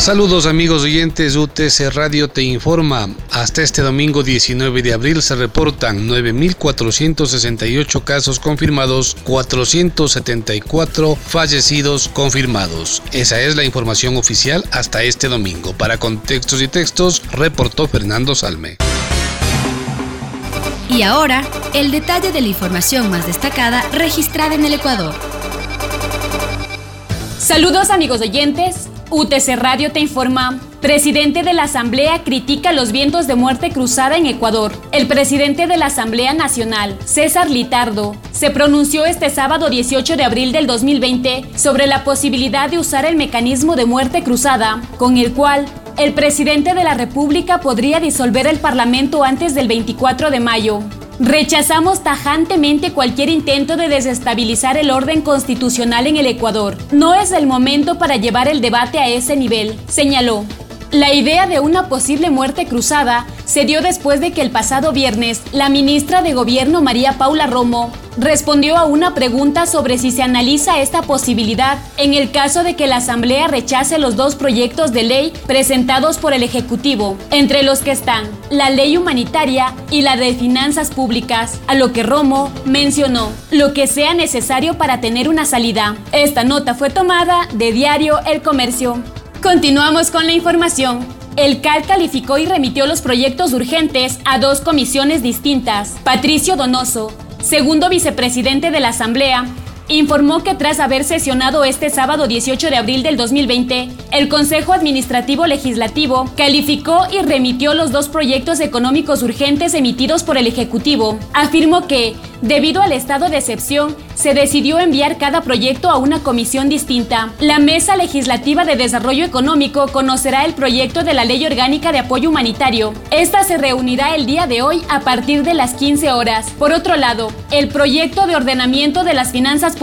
Saludos amigos oyentes, UTC Radio te informa. Hasta este domingo 19 de abril se reportan 9.468 casos confirmados, 474 fallecidos confirmados. Esa es la información oficial hasta este domingo. Para contextos y textos, reportó Fernando Salme. Y ahora, el detalle de la información más destacada registrada en el Ecuador. Saludos amigos oyentes. UTC Radio te informa. Presidente de la Asamblea critica los vientos de muerte cruzada en Ecuador. El presidente de la Asamblea Nacional, César Litardo, se pronunció este sábado 18 de abril del 2020 sobre la posibilidad de usar el mecanismo de muerte cruzada, con el cual el presidente de la República podría disolver el Parlamento antes del 24 de mayo. Rechazamos tajantemente cualquier intento de desestabilizar el orden constitucional en el Ecuador. No es el momento para llevar el debate a ese nivel, señaló. La idea de una posible muerte cruzada se dio después de que el pasado viernes la ministra de Gobierno María Paula Romo respondió a una pregunta sobre si se analiza esta posibilidad en el caso de que la Asamblea rechace los dos proyectos de ley presentados por el Ejecutivo, entre los que están la ley humanitaria y la de finanzas públicas, a lo que Romo mencionó lo que sea necesario para tener una salida. Esta nota fue tomada de diario El Comercio. Continuamos con la información. El CAL calificó y remitió los proyectos urgentes a dos comisiones distintas. Patricio Donoso, segundo vicepresidente de la Asamblea, informó que tras haber sesionado este sábado 18 de abril del 2020, el Consejo Administrativo Legislativo calificó y remitió los dos proyectos económicos urgentes emitidos por el Ejecutivo. Afirmó que, debido al estado de excepción, se decidió enviar cada proyecto a una comisión distinta. La Mesa Legislativa de Desarrollo Económico conocerá el proyecto de la Ley Orgánica de Apoyo Humanitario. Esta se reunirá el día de hoy a partir de las 15 horas. Por otro lado, el proyecto de ordenamiento de las finanzas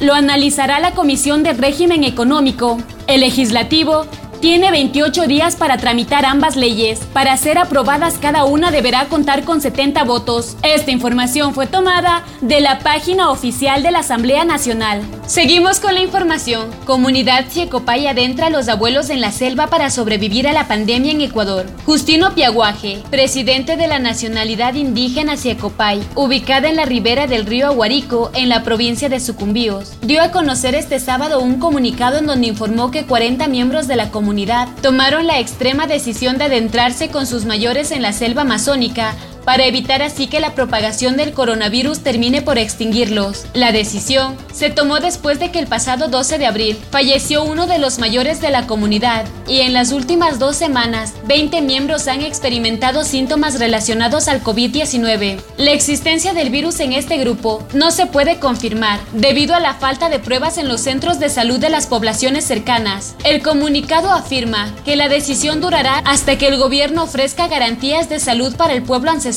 lo analizará la Comisión de Régimen Económico. El legislativo tiene 28 días para tramitar ambas leyes. Para ser aprobadas cada una deberá contar con 70 votos. Esta información fue tomada de la página oficial de la Asamblea Nacional. Seguimos con la información. Comunidad Ciecopay adentra a los abuelos en la selva para sobrevivir a la pandemia en Ecuador. Justino Piaguaje, presidente de la nacionalidad indígena Ciecopay, ubicada en la ribera del río Aguarico, en la provincia de Sucumbíos, dio a conocer este sábado un comunicado en donde informó que 40 miembros de la comunidad tomaron la extrema decisión de adentrarse con sus mayores en la selva amazónica para evitar así que la propagación del coronavirus termine por extinguirlos. La decisión se tomó después de que el pasado 12 de abril falleció uno de los mayores de la comunidad y en las últimas dos semanas 20 miembros han experimentado síntomas relacionados al COVID-19. La existencia del virus en este grupo no se puede confirmar debido a la falta de pruebas en los centros de salud de las poblaciones cercanas. El comunicado afirma que la decisión durará hasta que el gobierno ofrezca garantías de salud para el pueblo ancestral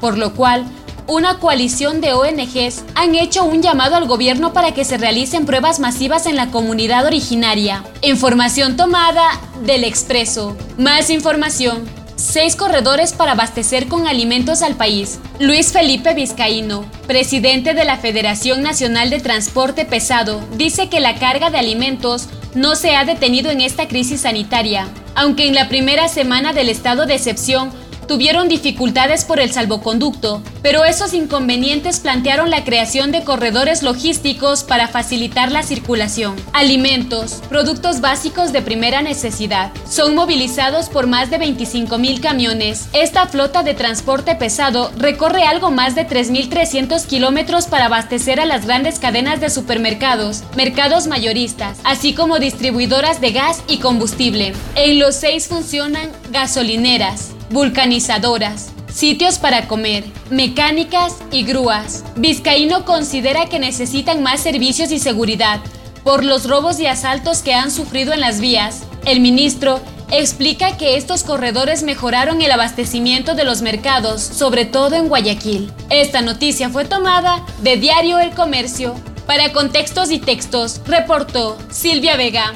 por lo cual una coalición de ONGs han hecho un llamado al gobierno para que se realicen pruebas masivas en la comunidad originaria. Información tomada del Expreso. Más información. Seis corredores para abastecer con alimentos al país. Luis Felipe Vizcaíno, presidente de la Federación Nacional de Transporte Pesado, dice que la carga de alimentos no se ha detenido en esta crisis sanitaria, aunque en la primera semana del estado de excepción tuvieron dificultades por el salvoconducto, pero esos inconvenientes plantearon la creación de corredores logísticos para facilitar la circulación. Alimentos, productos básicos de primera necesidad, son movilizados por más de 25 mil camiones. Esta flota de transporte pesado recorre algo más de 3.300 kilómetros para abastecer a las grandes cadenas de supermercados, mercados mayoristas, así como distribuidoras de gas y combustible. En los seis funcionan gasolineras, vulcanizadoras, sitios para comer, mecánicas y grúas. Vizcaíno considera que necesitan más servicios y seguridad por los robos y asaltos que han sufrido en las vías. El ministro explica que estos corredores mejoraron el abastecimiento de los mercados, sobre todo en Guayaquil. Esta noticia fue tomada de Diario El Comercio. Para contextos y textos, reportó Silvia Vega.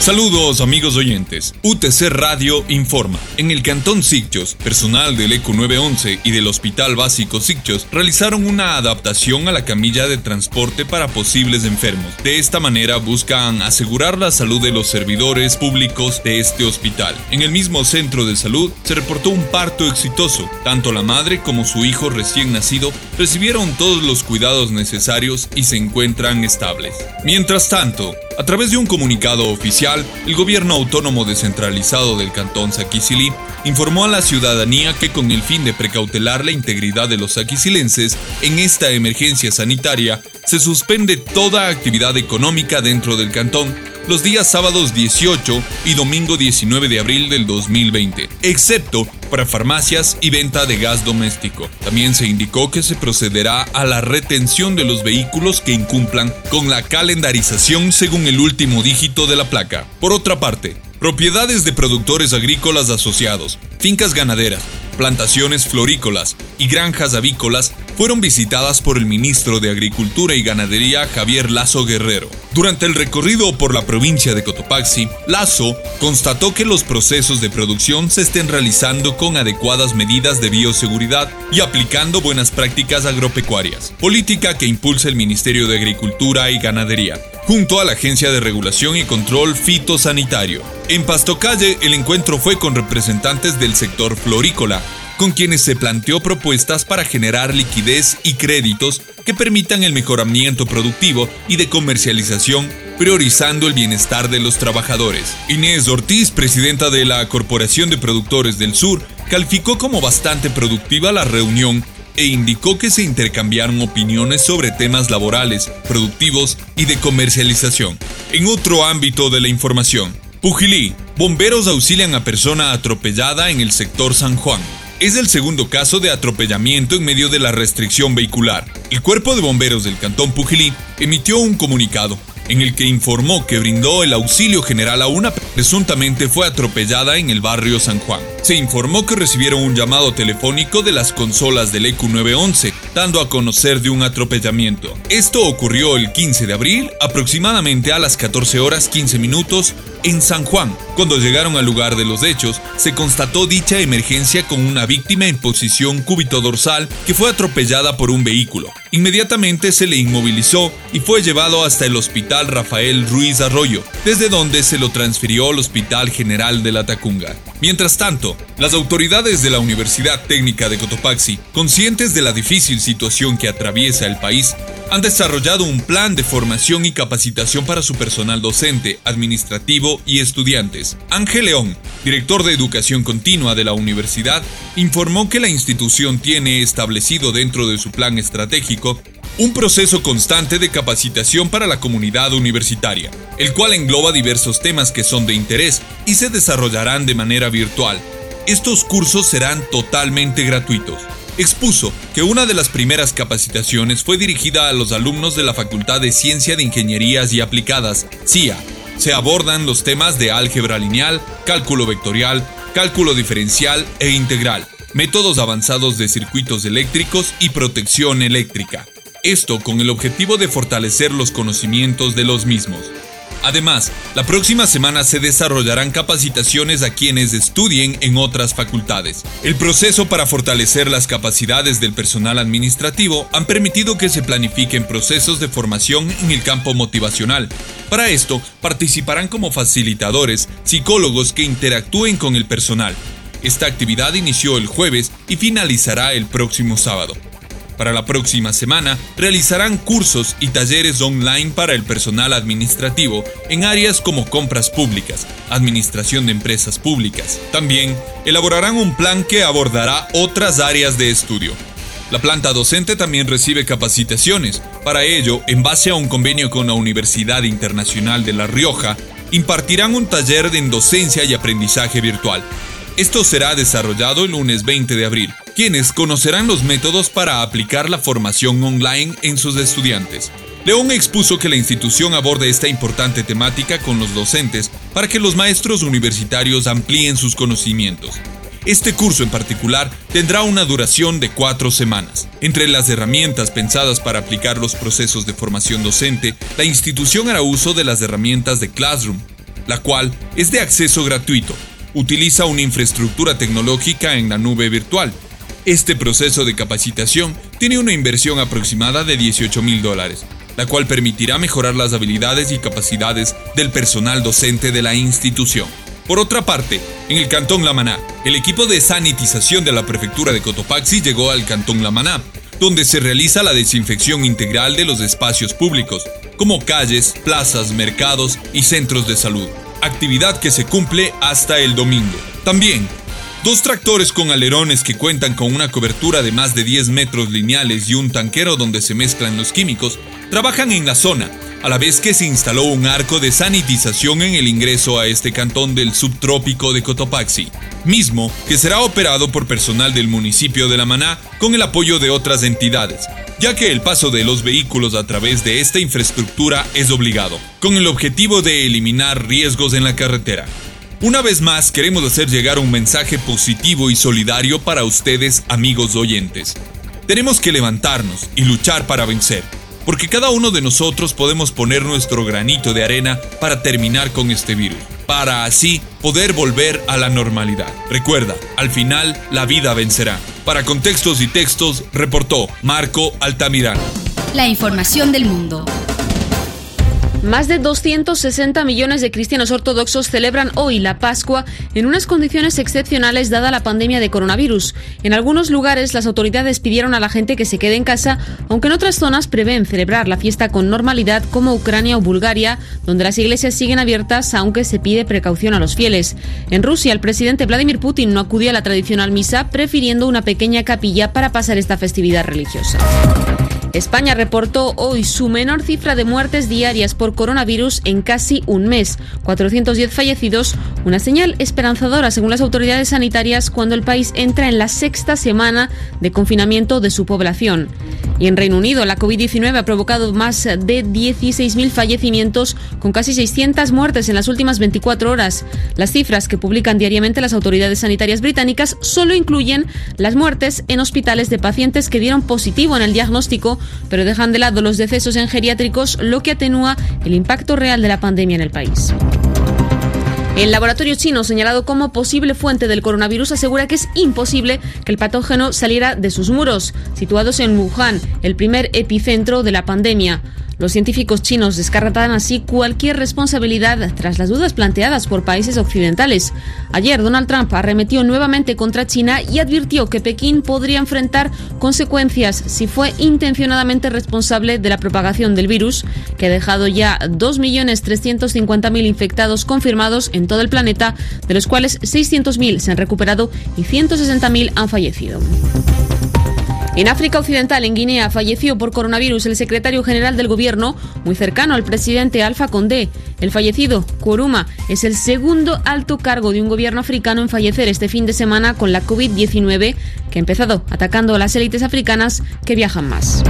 Saludos amigos oyentes. UTC Radio informa. En el Cantón Sicchos, personal del ECO 911 y del Hospital Básico Sicchos realizaron una adaptación a la camilla de transporte para posibles enfermos. De esta manera buscan asegurar la salud de los servidores públicos de este hospital. En el mismo centro de salud se reportó un parto exitoso. Tanto la madre como su hijo recién nacido recibieron todos los cuidados necesarios y se encuentran estables. Mientras tanto, a través de un comunicado oficial, el gobierno autónomo descentralizado del cantón Saquicilí informó a la ciudadanía que con el fin de precautelar la integridad de los saquicilenses en esta emergencia sanitaria, se suspende toda actividad económica dentro del cantón los días sábados 18 y domingo 19 de abril del 2020, excepto para farmacias y venta de gas doméstico. También se indicó que se procederá a la retención de los vehículos que incumplan con la calendarización según el último dígito de la placa. Por otra parte, propiedades de productores agrícolas asociados, fincas ganaderas, plantaciones florícolas y granjas avícolas fueron visitadas por el ministro de Agricultura y Ganadería Javier Lazo Guerrero. Durante el recorrido por la provincia de Cotopaxi, Lazo constató que los procesos de producción se estén realizando con adecuadas medidas de bioseguridad y aplicando buenas prácticas agropecuarias, política que impulsa el Ministerio de Agricultura y Ganadería, junto a la Agencia de Regulación y Control Fitosanitario. En Pastocalle, el encuentro fue con representantes del sector florícola, con quienes se planteó propuestas para generar liquidez y créditos que permitan el mejoramiento productivo y de comercialización, priorizando el bienestar de los trabajadores. Inés Ortiz, presidenta de la Corporación de Productores del Sur, calificó como bastante productiva la reunión e indicó que se intercambiaron opiniones sobre temas laborales, productivos y de comercialización. En otro ámbito de la información, Pujilí, bomberos auxilian a persona atropellada en el sector San Juan es el segundo caso de atropellamiento en medio de la restricción vehicular. El Cuerpo de Bomberos del Cantón Pujilí emitió un comunicado en el que informó que brindó el auxilio general a una presuntamente fue atropellada en el barrio San Juan. Se informó que recibieron un llamado telefónico de las consolas del EQ 911, dando a conocer de un atropellamiento. Esto ocurrió el 15 de abril, aproximadamente a las 14 horas 15 minutos, en San Juan. Cuando llegaron al lugar de los hechos, se constató dicha emergencia con una víctima en posición cúbito dorsal que fue atropellada por un vehículo. Inmediatamente se le inmovilizó y fue llevado hasta el Hospital Rafael Ruiz Arroyo, desde donde se lo transfirió al Hospital General de la Tacunga. Mientras tanto, las autoridades de la Universidad Técnica de Cotopaxi, conscientes de la difícil situación que atraviesa el país, han desarrollado un plan de formación y capacitación para su personal docente, administrativo y estudiantes. Ángel León, director de Educación Continua de la universidad, informó que la institución tiene establecido dentro de su plan estratégico un proceso constante de capacitación para la comunidad universitaria, el cual engloba diversos temas que son de interés y se desarrollarán de manera virtual. Estos cursos serán totalmente gratuitos expuso que una de las primeras capacitaciones fue dirigida a los alumnos de la Facultad de Ciencia de Ingenierías y Aplicadas, CIA. Se abordan los temas de álgebra lineal, cálculo vectorial, cálculo diferencial e integral, métodos avanzados de circuitos eléctricos y protección eléctrica. Esto con el objetivo de fortalecer los conocimientos de los mismos. Además, la próxima semana se desarrollarán capacitaciones a quienes estudien en otras facultades. El proceso para fortalecer las capacidades del personal administrativo han permitido que se planifiquen procesos de formación en el campo motivacional. Para esto, participarán como facilitadores psicólogos que interactúen con el personal. Esta actividad inició el jueves y finalizará el próximo sábado. Para la próxima semana realizarán cursos y talleres online para el personal administrativo en áreas como compras públicas, administración de empresas públicas. También elaborarán un plan que abordará otras áreas de estudio. La planta docente también recibe capacitaciones. Para ello, en base a un convenio con la Universidad Internacional de La Rioja, impartirán un taller de docencia y aprendizaje virtual. Esto será desarrollado el lunes 20 de abril quienes conocerán los métodos para aplicar la formación online en sus estudiantes. León expuso que la institución aborde esta importante temática con los docentes para que los maestros universitarios amplíen sus conocimientos. Este curso en particular tendrá una duración de cuatro semanas. Entre las herramientas pensadas para aplicar los procesos de formación docente, la institución hará uso de las herramientas de Classroom, la cual es de acceso gratuito. Utiliza una infraestructura tecnológica en la nube virtual. Este proceso de capacitación tiene una inversión aproximada de 18 mil dólares, la cual permitirá mejorar las habilidades y capacidades del personal docente de la institución. Por otra parte, en el Cantón Lamaná, el equipo de sanitización de la prefectura de Cotopaxi llegó al Cantón Lamaná, donde se realiza la desinfección integral de los espacios públicos, como calles, plazas, mercados y centros de salud, actividad que se cumple hasta el domingo. También, dos tractores con alerones que cuentan con una cobertura de más de 10 metros lineales y un tanquero donde se mezclan los químicos, trabajan en la zona a la vez que se instaló un arco de sanitización en el ingreso a este cantón del subtrópico de Cotopaxi, mismo que será operado por personal del municipio de La Maná con el apoyo de otras entidades, ya que el paso de los vehículos a través de esta infraestructura es obligado, con el objetivo de eliminar riesgos en la carretera. Una vez más queremos hacer llegar un mensaje positivo y solidario para ustedes amigos oyentes. Tenemos que levantarnos y luchar para vencer porque cada uno de nosotros podemos poner nuestro granito de arena para terminar con este virus, para así poder volver a la normalidad. Recuerda, al final la vida vencerá. Para contextos y textos, reportó Marco Altamirano. La información del mundo. Más de 260 millones de cristianos ortodoxos celebran hoy la Pascua en unas condiciones excepcionales dada la pandemia de coronavirus. En algunos lugares las autoridades pidieron a la gente que se quede en casa, aunque en otras zonas prevén celebrar la fiesta con normalidad como Ucrania o Bulgaria, donde las iglesias siguen abiertas aunque se pide precaución a los fieles. En Rusia el presidente Vladimir Putin no acudió a la tradicional misa, prefiriendo una pequeña capilla para pasar esta festividad religiosa. España reportó hoy su menor cifra de muertes diarias por coronavirus en casi un mes, 410 fallecidos, una señal esperanzadora según las autoridades sanitarias cuando el país entra en la sexta semana de confinamiento de su población. Y en Reino Unido, la COVID-19 ha provocado más de 16.000 fallecimientos con casi 600 muertes en las últimas 24 horas. Las cifras que publican diariamente las autoridades sanitarias británicas solo incluyen las muertes en hospitales de pacientes que dieron positivo en el diagnóstico pero dejan de lado los decesos en geriátricos, lo que atenúa el impacto real de la pandemia en el país. El laboratorio chino, señalado como posible fuente del coronavirus, asegura que es imposible que el patógeno saliera de sus muros, situados en Wuhan, el primer epicentro de la pandemia. Los científicos chinos descartan así cualquier responsabilidad tras las dudas planteadas por países occidentales. Ayer Donald Trump arremetió nuevamente contra China y advirtió que Pekín podría enfrentar consecuencias si fue intencionadamente responsable de la propagación del virus, que ha dejado ya 2.350.000 infectados confirmados en todo el planeta, de los cuales 600.000 se han recuperado y 160.000 han fallecido. En África Occidental, en Guinea, falleció por coronavirus el secretario general del gobierno, muy cercano al presidente Alfa Condé. El fallecido, Kuruma, es el segundo alto cargo de un gobierno africano en fallecer este fin de semana con la COVID-19, que ha empezado atacando a las élites africanas que viajan más.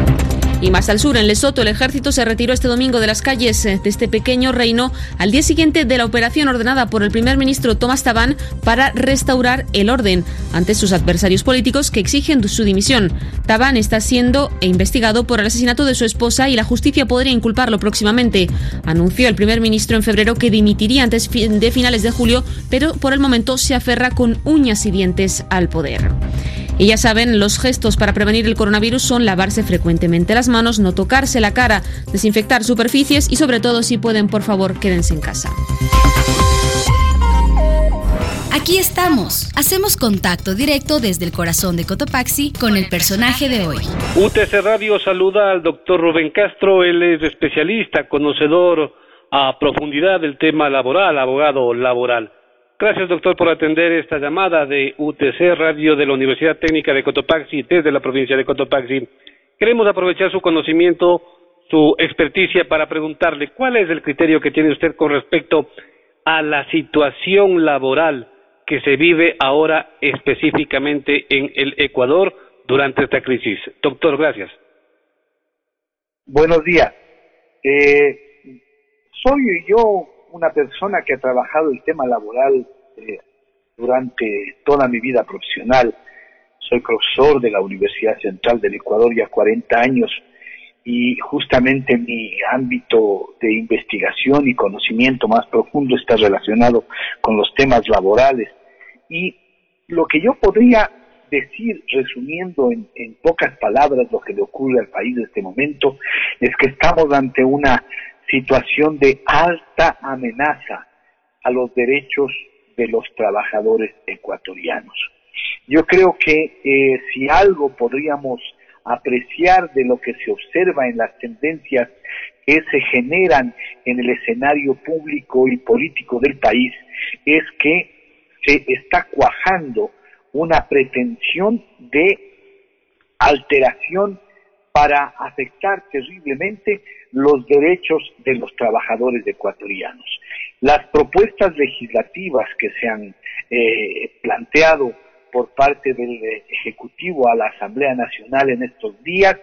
Y más al sur, en Lesoto, el ejército se retiró este domingo de las calles eh, de este pequeño reino al día siguiente de la operación ordenada por el primer ministro Thomas Taban para restaurar el orden ante sus adversarios políticos que exigen su dimisión. Taban está siendo investigado por el asesinato de su esposa y la justicia podría inculparlo próximamente. Anunció el primer ministro en febrero que dimitiría antes de finales de julio, pero por el momento se aferra con uñas y dientes al poder. Y ya saben, los gestos para prevenir el coronavirus son lavarse frecuentemente las manos, no tocarse la cara, desinfectar superficies y sobre todo si pueden, por favor, quédense en casa. Aquí estamos. Hacemos contacto directo desde el corazón de Cotopaxi con el personaje de hoy. UTC Radio saluda al doctor Rubén Castro. Él es especialista, conocedor a profundidad del tema laboral, abogado laboral. Gracias, doctor, por atender esta llamada de UTC Radio de la Universidad Técnica de Cotopaxi desde la provincia de Cotopaxi. Queremos aprovechar su conocimiento, su experticia para preguntarle cuál es el criterio que tiene usted con respecto a la situación laboral que se vive ahora específicamente en el Ecuador durante esta crisis. Doctor, gracias. Buenos días. Eh, soy yo una persona que ha trabajado el tema laboral eh, durante toda mi vida profesional. Soy profesor de la Universidad Central del Ecuador ya 40 años y justamente mi ámbito de investigación y conocimiento más profundo está relacionado con los temas laborales. Y lo que yo podría decir, resumiendo en, en, pocas palabras lo que le ocurre al país en este momento, es que estamos ante una situación de alta amenaza a los derechos de los trabajadores ecuatorianos. Yo creo que eh, si algo podríamos apreciar de lo que se observa en las tendencias que se generan en el escenario público y político del país, es que se está cuajando una pretensión de alteración para afectar terriblemente los derechos de los trabajadores ecuatorianos. Las propuestas legislativas que se han eh, planteado por parte del Ejecutivo a la Asamblea Nacional en estos días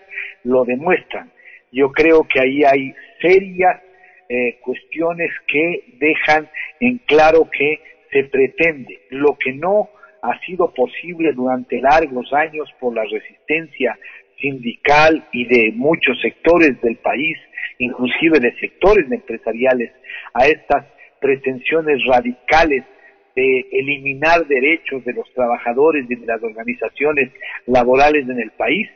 lo demuestran. Yo creo que ahí hay serias eh, cuestiones que dejan en claro que se pretende lo que no ha sido posible durante largos años por la resistencia sindical y de muchos sectores del país, inclusive de sectores empresariales, a estas pretensiones radicales de eliminar derechos de los trabajadores y de las organizaciones laborales en el país,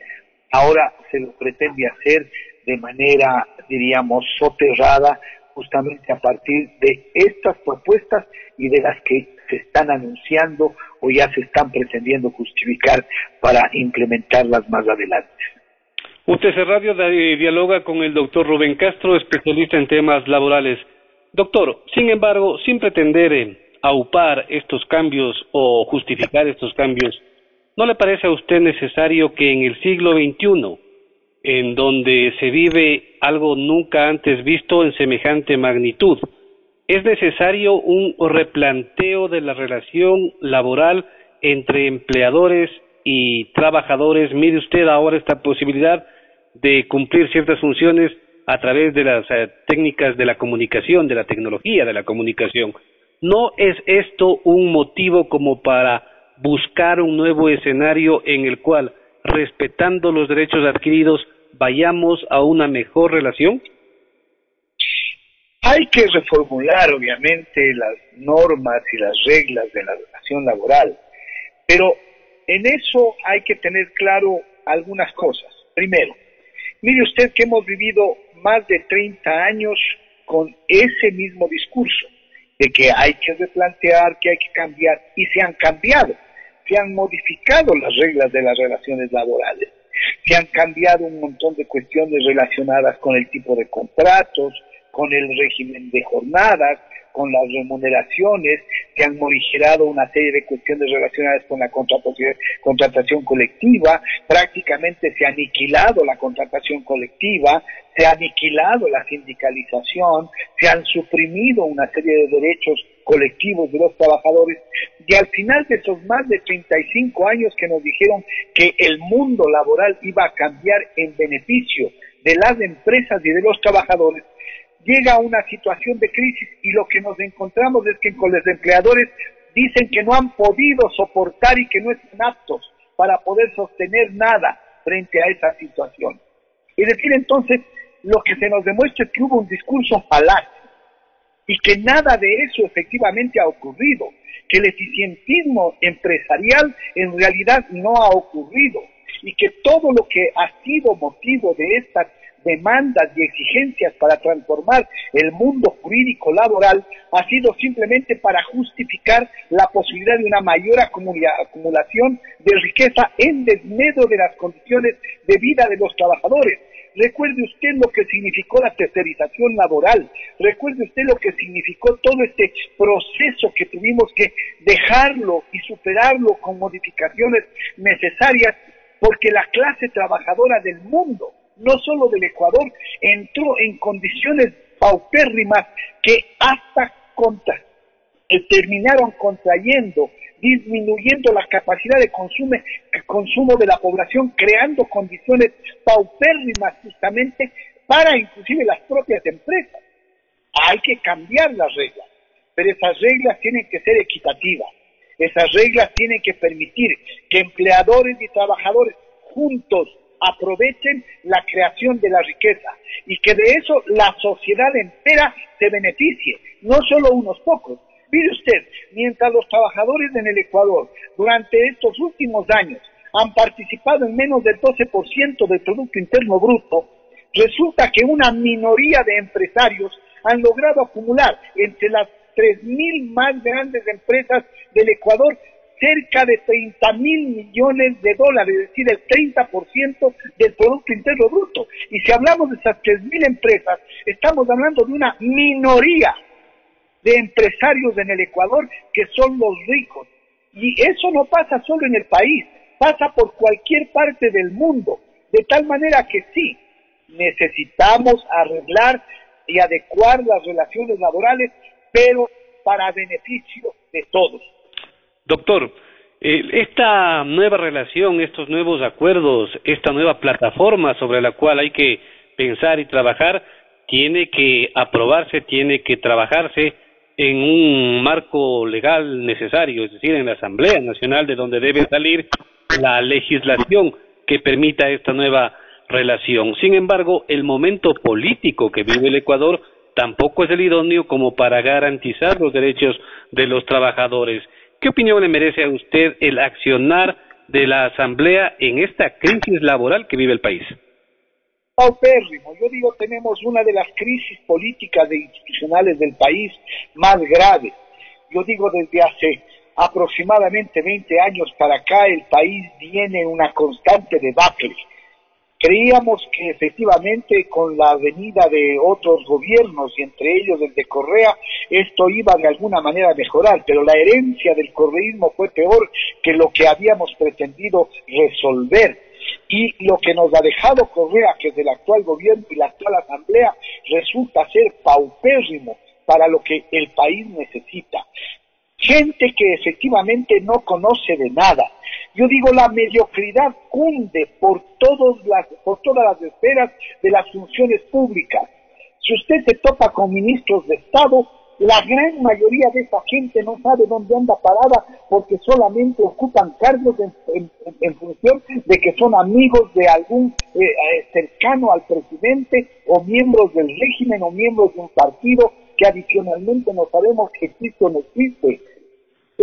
ahora se lo pretende hacer de manera, diríamos, soterrada, justamente a partir de estas propuestas y de las que se están anunciando o ya se están pretendiendo justificar para implementarlas más adelante. UTC Radio dialoga con el doctor Rubén Castro, especialista en temas laborales. Doctor, sin embargo, sin pretender eh, aupar estos cambios o justificar estos cambios, ¿no le parece a usted necesario que en el siglo XXI, en donde se vive algo nunca antes visto en semejante magnitud, es necesario un replanteo de la relación laboral entre empleadores y trabajadores. Mire usted ahora esta posibilidad de cumplir ciertas funciones a través de las eh, técnicas de la comunicación, de la tecnología de la comunicación. ¿No es esto un motivo como para buscar un nuevo escenario en el cual, respetando los derechos adquiridos, vayamos a una mejor relación? Hay que reformular, obviamente, las normas y las reglas de la relación laboral, pero en eso hay que tener claro algunas cosas. Primero, mire usted que hemos vivido más de 30 años con ese mismo discurso de que hay que replantear, que hay que cambiar, y se han cambiado, se han modificado las reglas de las relaciones laborales, se han cambiado un montón de cuestiones relacionadas con el tipo de contratos, con el régimen de jornadas, con las remuneraciones, que han morigerado una serie de cuestiones relacionadas con la contratación colectiva, prácticamente se ha aniquilado la contratación colectiva, se ha aniquilado la sindicalización, se han suprimido una serie de derechos colectivos de los trabajadores y al final de esos más de 35 años que nos dijeron que el mundo laboral iba a cambiar en beneficio de las empresas y de los trabajadores, llega una situación de crisis y lo que nos encontramos es que con los empleadores dicen que no han podido soportar y que no están aptos para poder sostener nada frente a esa situación. Es decir, entonces, lo que se nos demuestra es que hubo un discurso falaz y que nada de eso efectivamente ha ocurrido, que el eficientismo empresarial en realidad no ha ocurrido y que todo lo que ha sido motivo de estas demandas y exigencias para transformar el mundo jurídico laboral ha sido simplemente para justificar la posibilidad de una mayor acumulación de riqueza en desmedro de las condiciones de vida de los trabajadores. Recuerde usted lo que significó la tercerización laboral, recuerde usted lo que significó todo este proceso que tuvimos que dejarlo y superarlo con modificaciones necesarias porque la clase trabajadora del mundo no solo del Ecuador, entró en condiciones paupérrimas que hasta contra, terminaron contrayendo, disminuyendo la capacidad de consumo, consumo de la población, creando condiciones paupérrimas justamente para inclusive las propias empresas. Hay que cambiar las reglas, pero esas reglas tienen que ser equitativas. Esas reglas tienen que permitir que empleadores y trabajadores juntos aprovechen la creación de la riqueza y que de eso la sociedad entera se beneficie, no solo unos pocos. Mire usted, mientras los trabajadores en el Ecuador durante estos últimos años han participado en menos del 12% del Producto Interno Bruto, resulta que una minoría de empresarios han logrado acumular entre las 3.000 más grandes empresas del Ecuador cerca de 30 mil millones de dólares, es decir, el 30% del Producto Interno Bruto. Y si hablamos de esas 3.000 empresas, estamos hablando de una minoría de empresarios en el Ecuador que son los ricos. Y eso no pasa solo en el país, pasa por cualquier parte del mundo. De tal manera que sí, necesitamos arreglar y adecuar las relaciones laborales, pero para beneficio de todos. Doctor, eh, esta nueva relación, estos nuevos acuerdos, esta nueva plataforma sobre la cual hay que pensar y trabajar, tiene que aprobarse, tiene que trabajarse en un marco legal necesario, es decir, en la Asamblea Nacional de donde debe salir la legislación que permita esta nueva relación. Sin embargo, el momento político que vive el Ecuador tampoco es el idóneo como para garantizar los derechos de los trabajadores. ¿Qué opinión le merece a usted el accionar de la Asamblea en esta crisis laboral que vive el país? Paupérrimo, yo digo, tenemos una de las crisis políticas e institucionales del país más graves. Yo digo, desde hace aproximadamente 20 años para acá el país viene en una constante debacle Creíamos que efectivamente con la venida de otros gobiernos y entre ellos el de Correa, esto iba de alguna manera a mejorar, pero la herencia del correísmo fue peor que lo que habíamos pretendido resolver. Y lo que nos ha dejado Correa, que es del actual gobierno y la actual asamblea, resulta ser paupérrimo para lo que el país necesita. Gente que efectivamente no conoce de nada, yo digo, la mediocridad cunde por, todos las, por todas las esferas de las funciones públicas. Si usted se topa con ministros de Estado, la gran mayoría de esa gente no sabe dónde anda parada porque solamente ocupan cargos en, función de que son amigos de algún eh, eh, cercano al presidente o miembros del régimen o miembros de un partido que adicionalmente no sabemos que existe o no existe.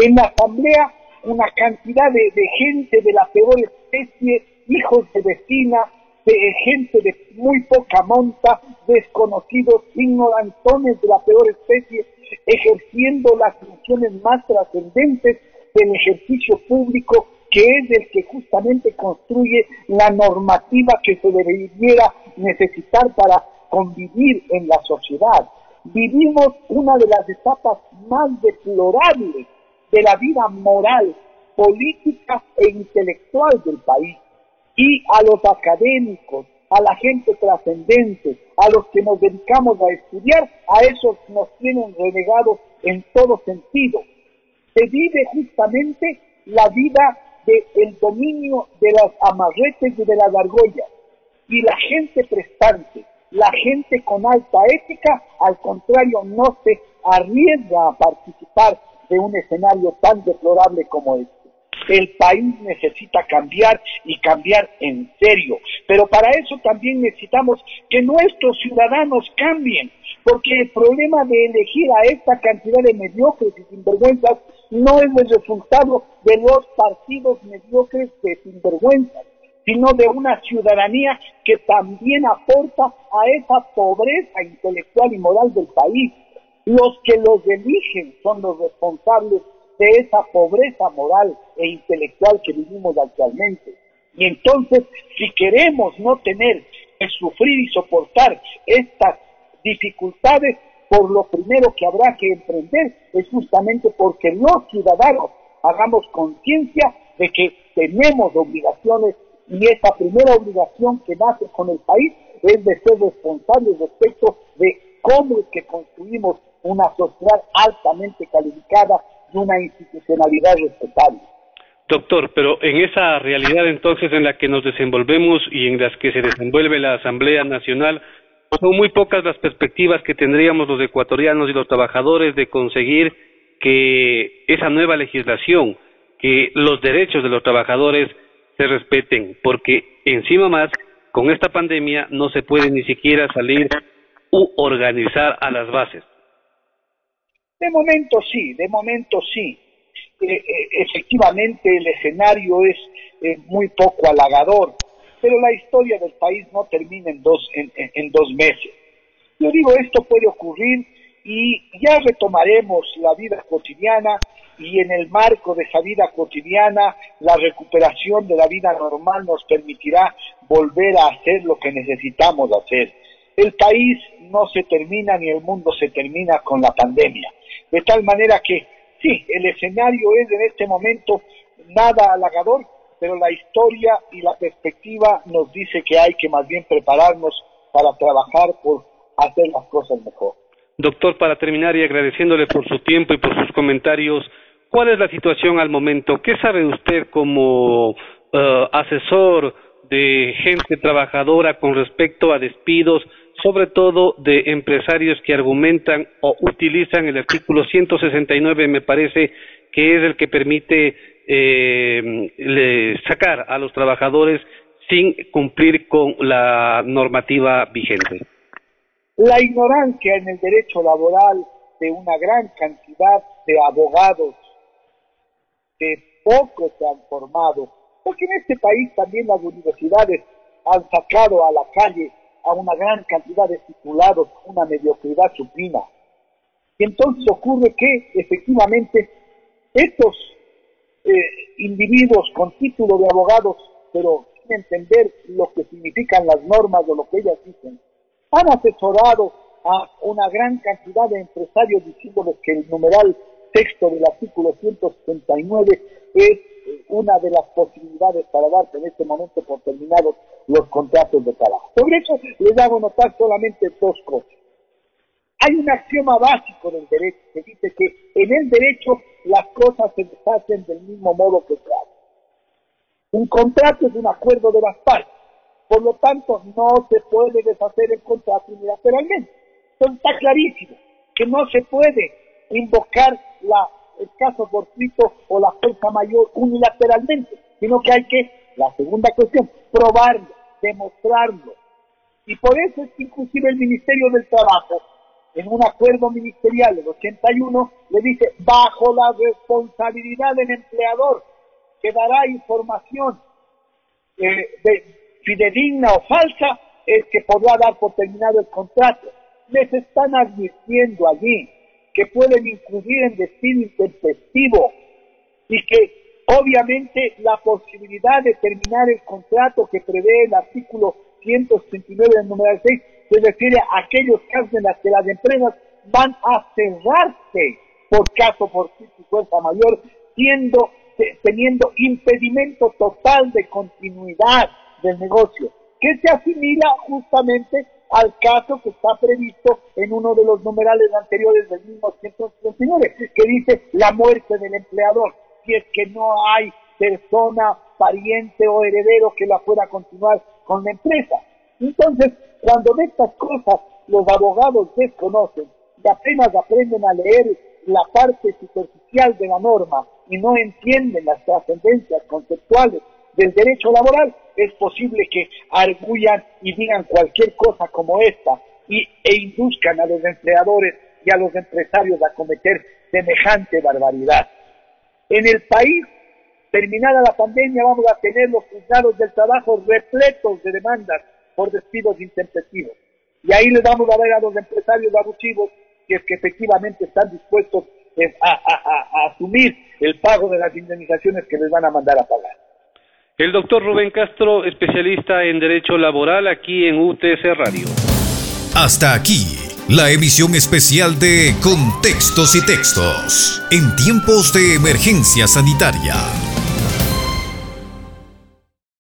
En la Asamblea una cantidad de, gente de la peor especie, hijos de vecina, de gente de muy poca monta, desconocidos, ignorantones de la peor especie, ejerciendo las funciones más trascendentes del ejercicio público, que es el que justamente construye la normativa que se debiera necesitar para convivir en la sociedad. Vivimos una de las etapas más deplorables de la vida moral, política e intelectual del país. Y a los académicos, a la gente trascendente, a los que nos dedicamos a estudiar, a esos nos tienen renegados en todo sentido. Se vive justamente la vida del dominio de las amarretes y de las argollas. Y la gente prestante, la gente con alta ética, al contrario, no se arriesga a participar de un escenario tan deplorable como este. El país necesita cambiar y cambiar en serio, pero para eso también necesitamos que nuestros ciudadanos cambien, porque el problema de elegir a esta cantidad de mediocres y sinvergüenzas no es el resultado de los partidos mediocres de sinvergüenzas, sino de una ciudadanía que también aporta a esa pobreza intelectual y moral del país los que los eligen son los responsables de esa pobreza moral e intelectual que vivimos actualmente. Y entonces, si queremos no tener que sufrir y soportar estas dificultades, por lo primero que habrá que emprender es justamente porque los ciudadanos hagamos conciencia de que tenemos obligaciones y esa primera obligación que nace con el país es de ser responsables respecto de cómo es que construimos una sociedad altamente calificada y una institucionalidad respetable. Doctor, pero en esa realidad entonces en la que nos desenvolvemos y en las que se desenvuelve la Asamblea Nacional, son muy pocas las perspectivas que tendríamos los ecuatorianos y los trabajadores de conseguir que esa nueva legislación, que los derechos de los trabajadores se respeten, porque encima más, con esta pandemia no se puede ni siquiera salir u organizar a las bases. De momento sí, de momento sí. Eh, eh, efectivamente el escenario es eh, muy poco halagador, pero la historia del país no termina en dos, en dos meses. Yo digo, esto puede ocurrir y ya retomaremos la vida cotidiana y en el marco de esa vida cotidiana la recuperación de la vida normal nos permitirá volver a hacer lo que necesitamos hacer. El país no se termina ni el mundo se termina con la pandemia. De tal manera que sí, el escenario es en este momento nada halagador, pero la historia y la perspectiva nos dice que hay que más bien prepararnos para trabajar por hacer las cosas mejor. Doctor, para terminar y agradeciéndole por su tiempo y por sus comentarios, ¿cuál es la situación al momento? ¿Qué sabe usted como eh, asesor de gente trabajadora con respecto a despidos, sobre todo de empresarios que argumentan o utilizan el artículo 169, me parece que es el que permite eh, sacar a los trabajadores sin cumplir con la normativa vigente? La ignorancia en el derecho laboral de una gran cantidad de abogados que pocos se han formado, porque en este país también las universidades han sacado a la calle a una gran cantidad de titulados, una mediocridad supina. Y entonces ocurre que efectivamente estos eh, individuos con título de abogados, pero sin entender lo que significan las normas o lo que ellas dicen, han asesorado a una gran cantidad de empresarios diciéndoles que el numeral texto del artículo 169 es una de las posibilidades para darse en este momento por terminados los contratos de trabajo. Sobre eso les hago notar solamente dos cosas. Hay un axioma básico del derecho que dice que en el derecho las cosas se deshacen del mismo modo que se hacen. Un contrato es un acuerdo de las partes. Por lo tanto, no se puede deshacer el contrato unilateralmente. Entonces está clarísimo que no se puede invocar la, el caso fortuito o la fuerza mayor unilateralmente, sino que hay que, la segunda cuestión, probarlo, demostrarlo. Y por eso es que inclusive el Ministerio del Trabajo, en un acuerdo ministerial del 81, le dice, bajo la responsabilidad del empleador, que dará información eh, de, fidedigna o falsa, es que podrá dar por terminado el contrato. Les están advirtiendo allí que pueden incluir en destino intempestivo y que obviamente la posibilidad de terminar el contrato que prevé el artículo 169 del número 6 se refiere a aquellos casos en los que las empresas van a cerrarse por caso por y fuerza mayor, siendo, teniendo impedimento total de continuidad del negocio, que se asimila justamente al caso que está previsto en uno de los numerales anteriores del mismo 139, que dice la muerte del empleador, si es que no hay persona, pariente o heredero que la pueda continuar con la empresa. Entonces, cuando de estas cosas los abogados desconocen y apenas aprenden a leer la parte superficial de la norma y no entienden las trascendencias conceptuales del derecho laboral, es posible que arguyan y digan cualquier cosa como esta y, e induzcan a los empleadores y a los empresarios a cometer semejante barbaridad. En el país, terminada la pandemia, vamos a tener los juzgados del trabajo repletos de demandas por despidos intempestivos. Y ahí les vamos a ver a los empresarios abusivos que efectivamente están dispuestos eh, a asumir el pago de las indemnizaciones que les van a mandar a pagar. El doctor Rubén Castro, especialista en Derecho Laboral aquí en UTC Radio. Hasta aquí, la emisión especial de Contextos y Textos, en tiempos de emergencia sanitaria.